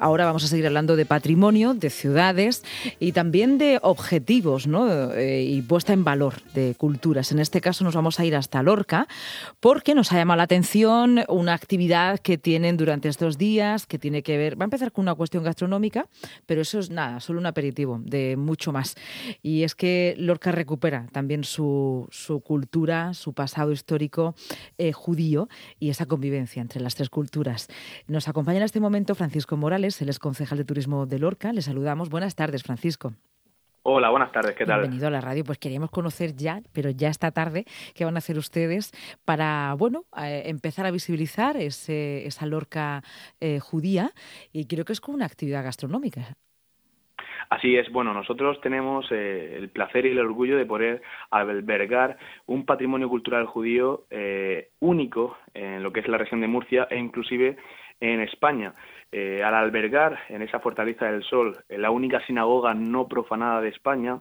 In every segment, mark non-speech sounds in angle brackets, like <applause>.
Ahora vamos a seguir hablando de patrimonio, de ciudades y también de objetivos ¿no? Eh, y puesta en valor de culturas. En este caso nos vamos a ir hasta Lorca porque nos ha llamado la atención una actividad que tienen durante estos días que tiene que ver, va a empezar con una cuestión gastronómica, pero eso es nada, solo un aperitivo de mucho más. Y es que Lorca recupera también su, cultura, su pasado histórico eh, judío y esa convivencia entre las tres culturas. Nos acompaña en este momento Francisco Morales él es concejal de turismo de Lorca. Le saludamos. Buenas tardes, Francisco. Hola, buenas tardes, ¿qué tal? Bienvenido a la radio. Pues queríamos conocer ya, pero ya esta tarde, qué van a hacer ustedes para, bueno, eh, empezar a visibilizar ese, esa Lorca eh, judía y creo que es como una actividad gastronómica. Así es, bueno, nosotros tenemos eh, el placer y el orgullo de poder albergar un patrimonio cultural judío único en lo que es la región de Murcia e inclusive en España. Eh, al albergar en esa Fortaleza del Sol la única sinagoga no profanada de España,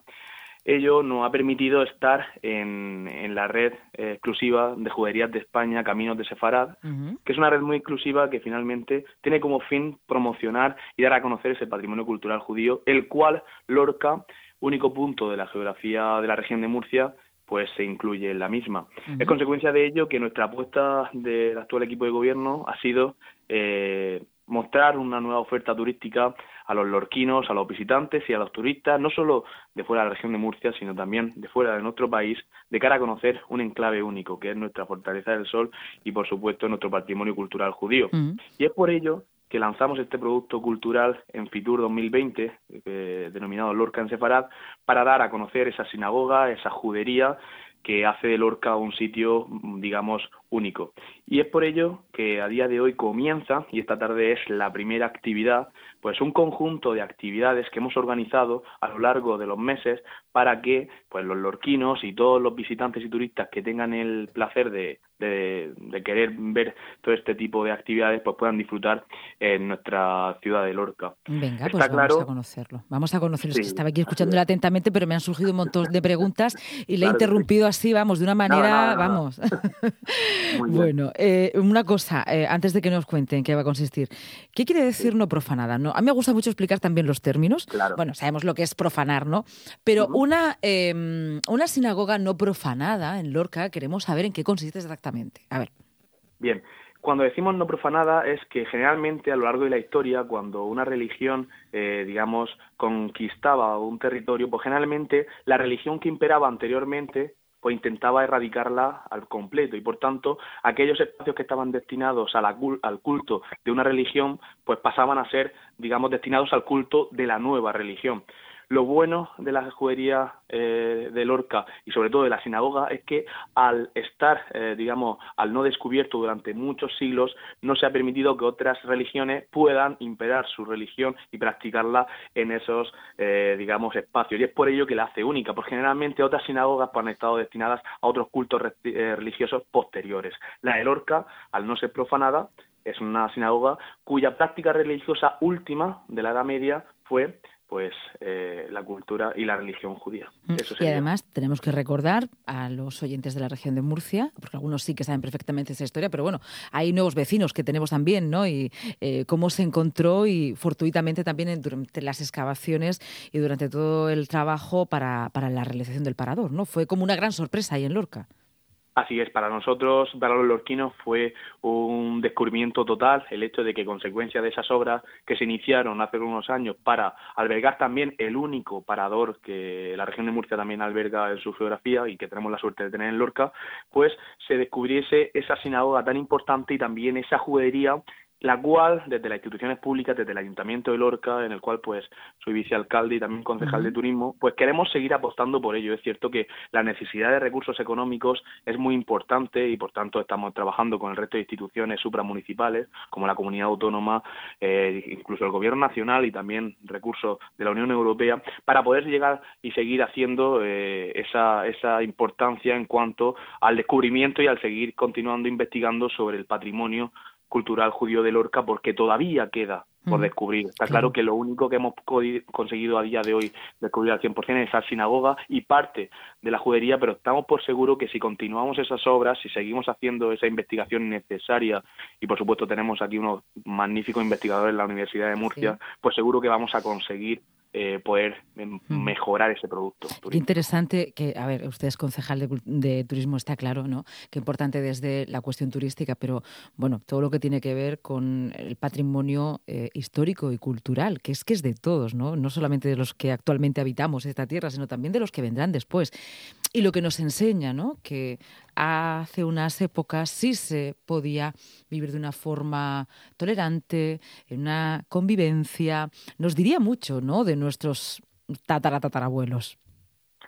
ello nos ha permitido estar en, la red eh, exclusiva de juderías de España, Caminos de Sefarad, que es una red muy exclusiva que finalmente tiene como fin promocionar y dar a conocer ese patrimonio cultural judío, el cual Lorca, único punto de la geografía de la región de Murcia, pues se incluye en la misma. Es consecuencia de ello que nuestra apuesta del actual equipo de gobierno ha sido eh, mostrar una nueva oferta turística a los lorquinos, a los visitantes y a los turistas, no solo de fuera de la región de Murcia, sino también de fuera de nuestro país, de cara a conocer un enclave único, que es nuestra Fortaleza del Sol y, por supuesto, nuestro patrimonio cultural judío. Y es por ello que lanzamos este producto cultural en Fitur 2020, eh, denominado Lorca en Sefarad, para dar a conocer esa sinagoga, esa judería que hace de Lorca un sitio, digamos, único. Y es por ello que a día de hoy comienza, y esta tarde es la primera actividad, pues un conjunto de actividades que hemos organizado a lo largo de los meses para que pues los lorquinos y todos los visitantes y turistas que tengan el placer de, de, querer ver todo este tipo de actividades pues puedan disfrutar en nuestra ciudad de Lorca. Venga, pues vamos a conocerlo. Vamos a conocerlo. que estaba aquí escuchándole atentamente, pero me han surgido un montón de preguntas y le he interrumpido así, vamos, de una manera, vamos. <laughs> bueno, eh, una cosa, eh, antes de que nos cuenten qué va a consistir. ¿Qué quiere decir no profanada? No, a mí me gusta mucho explicar también los términos. Bueno, sabemos lo que es profanar, ¿no? Pero una, em, una sinagoga no profanada en Lorca, queremos saber en qué consiste exactamente. A ver. Bien, cuando decimos no profanada es que generalmente a lo largo de la historia, cuando una religión, eh, digamos, conquistaba un territorio, pues generalmente la religión que imperaba anteriormente pues intentaba erradicarla al completo y por tanto aquellos espacios que estaban destinados al culto de una religión pues pasaban a ser digamos destinados al culto de la nueva religión. Lo bueno de la judería eh, de Lorca y sobre todo de la sinagoga es que al estar, eh, digamos, al no descubierto durante muchos siglos, no se ha permitido que otras religiones puedan imperar su religión y practicarla en esos, eh, digamos, espacios. Y es por ello que la hace única, porque generalmente otras sinagogas pues, han estado destinadas a otros cultos religiosos posteriores. La de Lorca, al no ser profanada, es una sinagoga cuya práctica religiosa última de la Edad Media fue pues eh, la cultura y la religión judía. Mm. y además tenemos que recordar a los oyentes de la región de Murcia, porque algunos sí que saben perfectamente esa historia, pero bueno, hay nuevos vecinos que tenemos también, ¿no? Y eh, cómo se encontró y fortuitamente también durante las excavaciones y durante todo el trabajo para, para la realización del parador, ¿no? Fue como una gran sorpresa ahí en Lorca. Así es, para nosotros, para los lorquinos, fue un descubrimiento total el hecho de que, consecuencia de esas obras que se iniciaron hace unos años para albergar también el único parador que la región de Murcia también alberga en su geografía y que tenemos la suerte de tener en Lorca, pues se descubriese esa sinagoga tan importante y también esa judería la cual desde las instituciones públicas, desde el Ayuntamiento de Lorca, en el cual pues soy vicealcalde y también concejal de turismo, pues queremos seguir apostando por ello. Es cierto que la necesidad de recursos económicos es muy importante y por tanto estamos trabajando con el resto de instituciones supramunicipales, como la comunidad autónoma, eh, incluso el gobierno nacional y también recursos de la Unión Europea, para poder llegar y seguir haciendo eh, esa, esa importancia en cuanto al descubrimiento y al seguir continuando investigando sobre el patrimonio cultural judío de Lorca porque todavía queda por descubrir. Está claro. que lo único que hemos conseguido a día de hoy descubrir al 100% es esa sinagoga y parte de la judería, pero estamos por seguro que si continuamos esas obras, si seguimos haciendo esa investigación necesaria, y por supuesto tenemos aquí unos magníficos investigadores en la Universidad de Murcia, pues seguro que vamos a conseguir eh, poder mejorar ese producto. Qué interesante que, a ver, usted es concejal de, turismo, está claro, ¿no? Qué importante desde la cuestión turística, pero bueno, todo lo que tiene que ver con el patrimonio eh, histórico y cultural, que es que es de todos, ¿no? No solamente de los que actualmente habitamos esta tierra, sino también de los que vendrán después. Y lo que nos enseña, ¿no? Que hace unas épocas sí se podía vivir de una forma tolerante, en una convivencia. Nos diría mucho, ¿no? De nuestros tataratatarabuelos.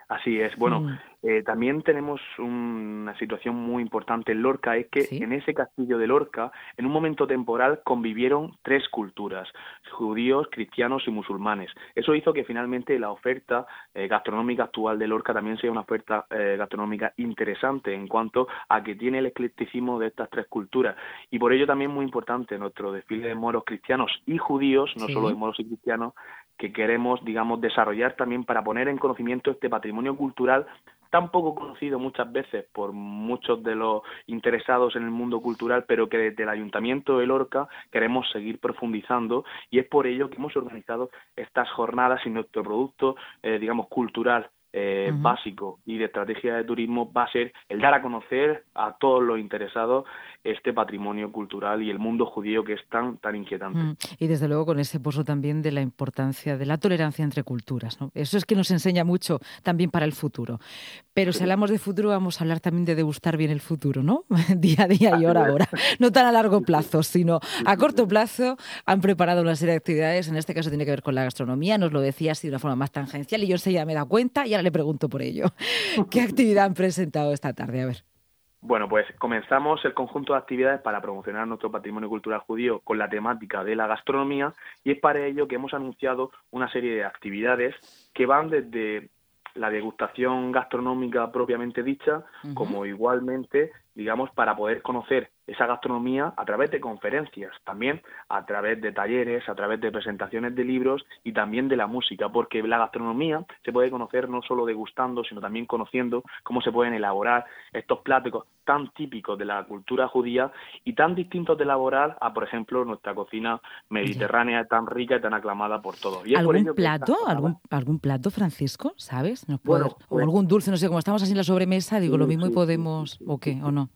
Así es. Bueno, mm. Eh, también tenemos una situación muy importante en Lorca, es que en ese castillo de Lorca, en un momento temporal, convivieron tres culturas, judíos, cristianos y musulmanes. Eso hizo que finalmente la oferta eh, gastronómica actual de Lorca también sea una oferta eh, gastronómica interesante en cuanto a que tiene el eclecticismo de estas tres culturas. Y por ello también muy importante nuestro desfile de moros cristianos y judíos, no solo de moros y cristianos, que queremos, digamos, desarrollar también para poner en conocimiento este patrimonio cultural tan poco conocido muchas veces por muchos de los interesados en el mundo cultural, pero que desde el Ayuntamiento de Lorca queremos seguir profundizando y es por ello que hemos organizado estas jornadas y nuestro producto, eh, digamos, cultural eh, básico y de estrategia de turismo va a ser el dar a conocer a todos los interesados este patrimonio cultural y el mundo judío que es tan tan inquietante. Mm. Y desde luego con ese pozo también de la importancia de la tolerancia entre culturas. ¿no? Eso es que nos enseña mucho también para el futuro. Pero si hablamos de futuro, vamos a hablar también de degustar bien el futuro, ¿no? <laughs> día a día y hora a hora. <laughs> No tan a largo plazo, sino a corto plazo han preparado una serie de actividades. En este caso tiene que ver con la gastronomía, nos lo decía así de una forma más tangencial y yo ya me da cuenta y ahora le pregunto por ello. <laughs> ¿Qué actividad han presentado esta tarde? A ver. Bueno, pues comenzamos el conjunto de actividades para promocionar nuestro patrimonio cultural judío con la temática de la gastronomía y es para ello que hemos anunciado una serie de actividades que van desde la degustación gastronómica propiamente dicha, como igualmente, digamos, para poder conocer esa gastronomía a través de conferencias, también a través de talleres, a través de presentaciones de libros y también de la música, porque la gastronomía se puede conocer no solo degustando, sino también conociendo cómo se pueden elaborar estos platos tan típicos de la cultura judía y tan distintos de elaborar a, por ejemplo, nuestra cocina mediterránea tan rica y tan aclamada por todos. ¿Algún plato? ¿Algún, ¿Algún plato, Francisco? ¿Sabes? ¿Nos o pues algún dulce, no sé, como estamos así en la sobremesa, digo, lo mismo y podemos, ¿o qué? ¿O no?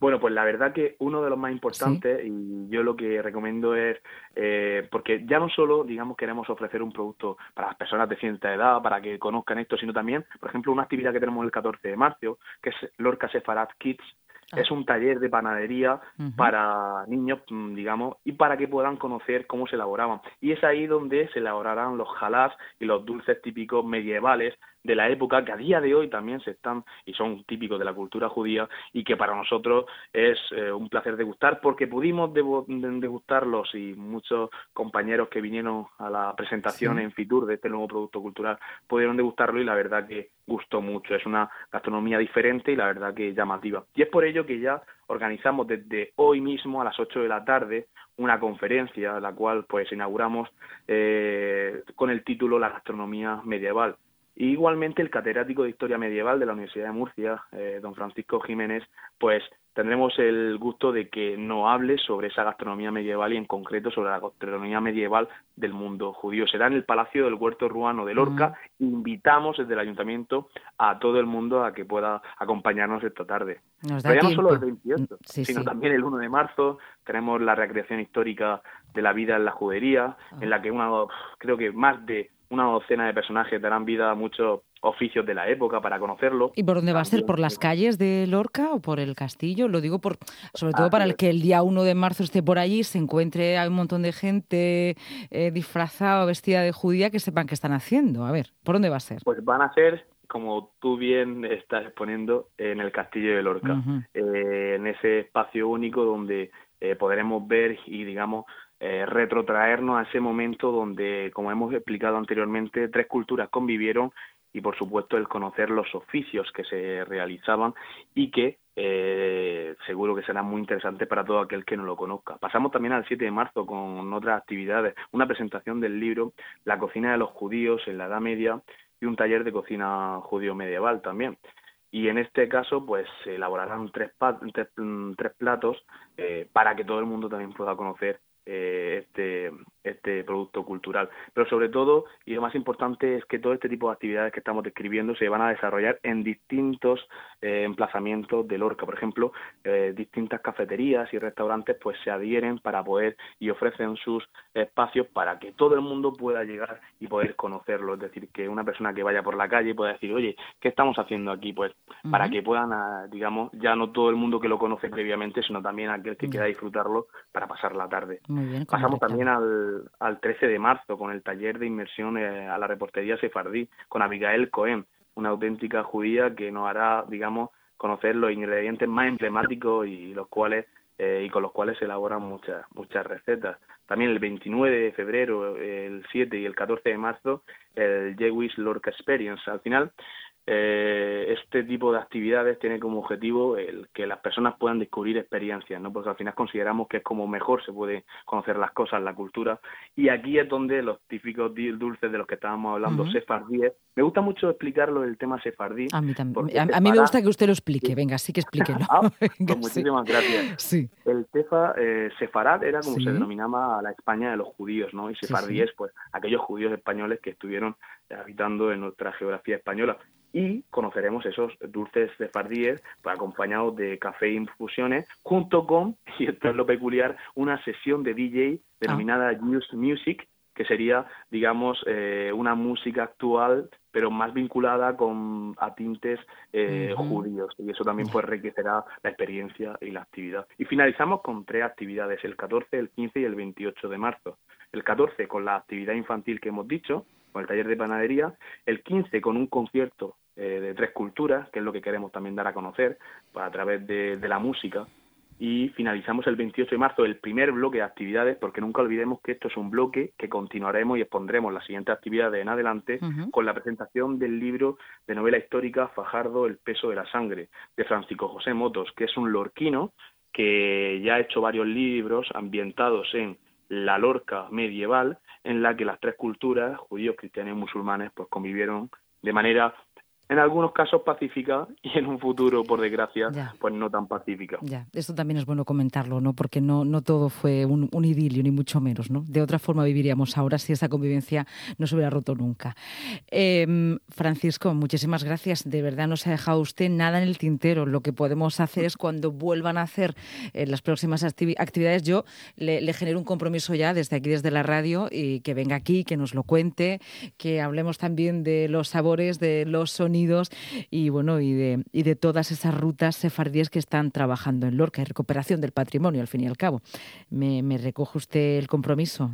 Bueno, pues la verdad que uno de los más importantes, y yo lo que recomiendo es, eh, porque ya no solo, digamos, queremos ofrecer un producto para las personas de cierta edad, para que conozcan esto, sino también, por ejemplo, una actividad que tenemos el 14 de marzo, que es Lorca Sefarad Kids, ah. es un taller de panadería para niños, mm, digamos, y para que puedan conocer cómo se elaboraban. Y es ahí donde se elaborarán los jalás y los dulces típicos medievales de la época que a día de hoy también se están y son típicos de la cultura judía y que para nosotros es eh, un placer degustar porque pudimos degustarlos y muchos compañeros que vinieron a la presentación en Fitur de este nuevo producto cultural pudieron degustarlo y la verdad que gustó mucho. Es una gastronomía diferente y la verdad que llamativa. Y es por ello que ya organizamos desde hoy mismo a las 8 de la tarde una conferencia, la cual pues inauguramos eh, con el título La gastronomía medieval igualmente el catedrático de Historia Medieval de la Universidad de Murcia, eh, don Francisco Jiménez, pues tendremos el gusto de que nos hable sobre esa gastronomía medieval y en concreto sobre la gastronomía medieval del mundo judío. Será en el Palacio del Huerto Ruano de Lorca. Invitamos desde el ayuntamiento a todo el mundo a que pueda acompañarnos esta tarde. Pero ya no solo el 28, sino también el 1 de marzo tenemos la recreación histórica de la vida en la judería, en la que una, creo que más de una docena de personajes darán vida a muchos oficios de la época para conocerlo. ¿Y por dónde va a ser? ¿Por las calles de Lorca o por el castillo? Lo digo por, sobre todo para el que el día 1 de marzo esté por allí, se encuentre hay un montón de gente eh, disfrazada o vestida de judía que sepan qué están haciendo. A ver, ¿por dónde va a ser? Pues van a ser como tú bien estás exponiendo, en el castillo de Lorca, eh, en ese espacio único donde eh, podremos ver y, digamos, eh, retrotraernos a ese momento donde, como hemos explicado anteriormente, tres culturas convivieron y, por supuesto, el conocer los oficios que se realizaban y que eh, seguro que será muy interesante para todo aquel que no lo conozca. Pasamos también al 7 de marzo con otras actividades, una presentación del libro La cocina de los judíos en la Edad Media y un taller de cocina judío medieval también. Y en este caso, pues se elaborarán tres, tres, platos eh, para que todo el mundo también pueda conocer eh, este, este producto cultural. Pero sobre todo, y lo más importante, es que todo este tipo de actividades que estamos describiendo se van a desarrollar en distintos eh, emplazamientos de Lorca. Por ejemplo, eh, distintas cafeterías y restaurantes pues se adhieren para poder y ofrecen sus espacios para que todo el mundo pueda llegar y poder conocerlo. Es decir, que una persona que vaya por la calle pueda decir, oye, ¿qué estamos haciendo aquí? Pues para que puedan, ah, digamos, ya no todo el mundo que lo conoce previamente, sino también aquel que quiera disfrutarlo para pasar la tarde. Pasamos también al al, 13 de marzo con el taller de inmersión a la reportería sefardí con Abigail Cohen, una auténtica judía que nos hará, digamos, conocer los ingredientes más emblemáticos y los cuales eh, y con los cuales se elaboran muchas muchas recetas. También el 29 de febrero, el 7 y el 14 de marzo, el Jewish Lorca Experience. Al final, eh, este tipo de actividades tiene como objetivo el que las personas puedan descubrir experiencias, ¿no? Porque al final consideramos que es como mejor se puede conocer las cosas, la cultura, y aquí es donde los típicos dulces de los que estábamos hablando, sefardíes, me gusta mucho explicarlo el tema sefardí. A mí también. A, mí me gusta que usted lo explique, venga, sí que explíquelo. <laughs> ah, <laughs> pues muchísimas gracias. Sí. El tefa, eh, sefarad era como se denominaba a la España de los judíos, ¿no? Y sefardíes, pues aquellos judíos españoles que estuvieron habitando en nuestra geografía española y conoceremos esos dulces de fardíes pues, acompañados de café e infusiones junto con, <laughs> y esto es lo peculiar, una sesión de DJ denominada ah. Music que sería, digamos, eh, una música actual, pero más vinculada con a tintes eh, judíos. Y eso también pues enriquecerá la experiencia y la actividad. Y finalizamos con tres actividades, el 14, el 15 y el 28 de marzo. El 14 con la actividad infantil que hemos dicho, con el taller de panadería, el 15 con un concierto eh, de tres culturas, que es lo que queremos también dar a conocer pues, a través de, la música, y finalizamos el 28 de marzo el primer bloque de actividades, porque nunca olvidemos que esto es un bloque que continuaremos y expondremos las siguientes actividades en adelante con la presentación del libro de novela histórica Fajardo, el peso de la sangre, de Francisco José Motos, que es un lorquino que ya ha hecho varios libros ambientados en la Lorca medieval, en la que las tres culturas, judíos, cristianos y musulmanes, pues convivieron de manera en algunos casos pacífica <laughs> y en un futuro, por desgracia, pues no tan pacífica. Ya, esto también es bueno comentarlo, ¿no? Porque no, no todo fue un, idilio, ni mucho menos, ¿no? De otra forma viviríamos ahora si esa convivencia no se hubiera roto nunca. Em, Francisco, muchísimas gracias. De verdad no se ha dejado usted nada en el tintero. Lo que podemos hacer es cuando vuelvan a hacer eh, las próximas actividades, yo le, le genero un compromiso ya desde aquí, desde la radio, y que venga aquí, que nos lo cuente, que hablemos también de los sabores, de los sonidos y bueno y de, y de todas esas rutas sefardíes que están trabajando en Lorca y recuperación del patrimonio al fin y al cabo. ¿Me, recoge usted el compromiso?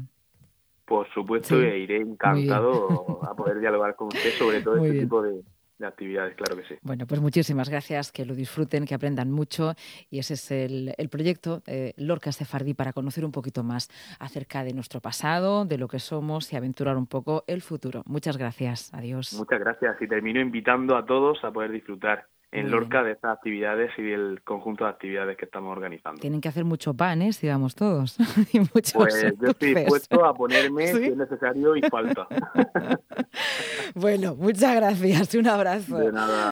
Por supuesto, iré encantado a poder dialogar con usted sobre todo <laughs> este tipo de, de actividades, claro que sí. Bueno, pues muchísimas gracias, que lo disfruten, que aprendan mucho y ese es el, proyecto eh, Lorca Sefardí para conocer un poquito más acerca de nuestro pasado, de lo que somos y aventurar un poco el futuro. Muchas gracias, adiós. Muchas gracias y termino invitando a todos a poder disfrutar en Lorca de estas actividades y del conjunto de actividades que estamos organizando. Tienen que hacer mucho pan, ¿eh? Si vamos todos. <laughs> pues yo estoy dispuesto a ponerme <laughs> si es necesario y falta. <laughs> bueno, muchas gracias. Un abrazo. De nada.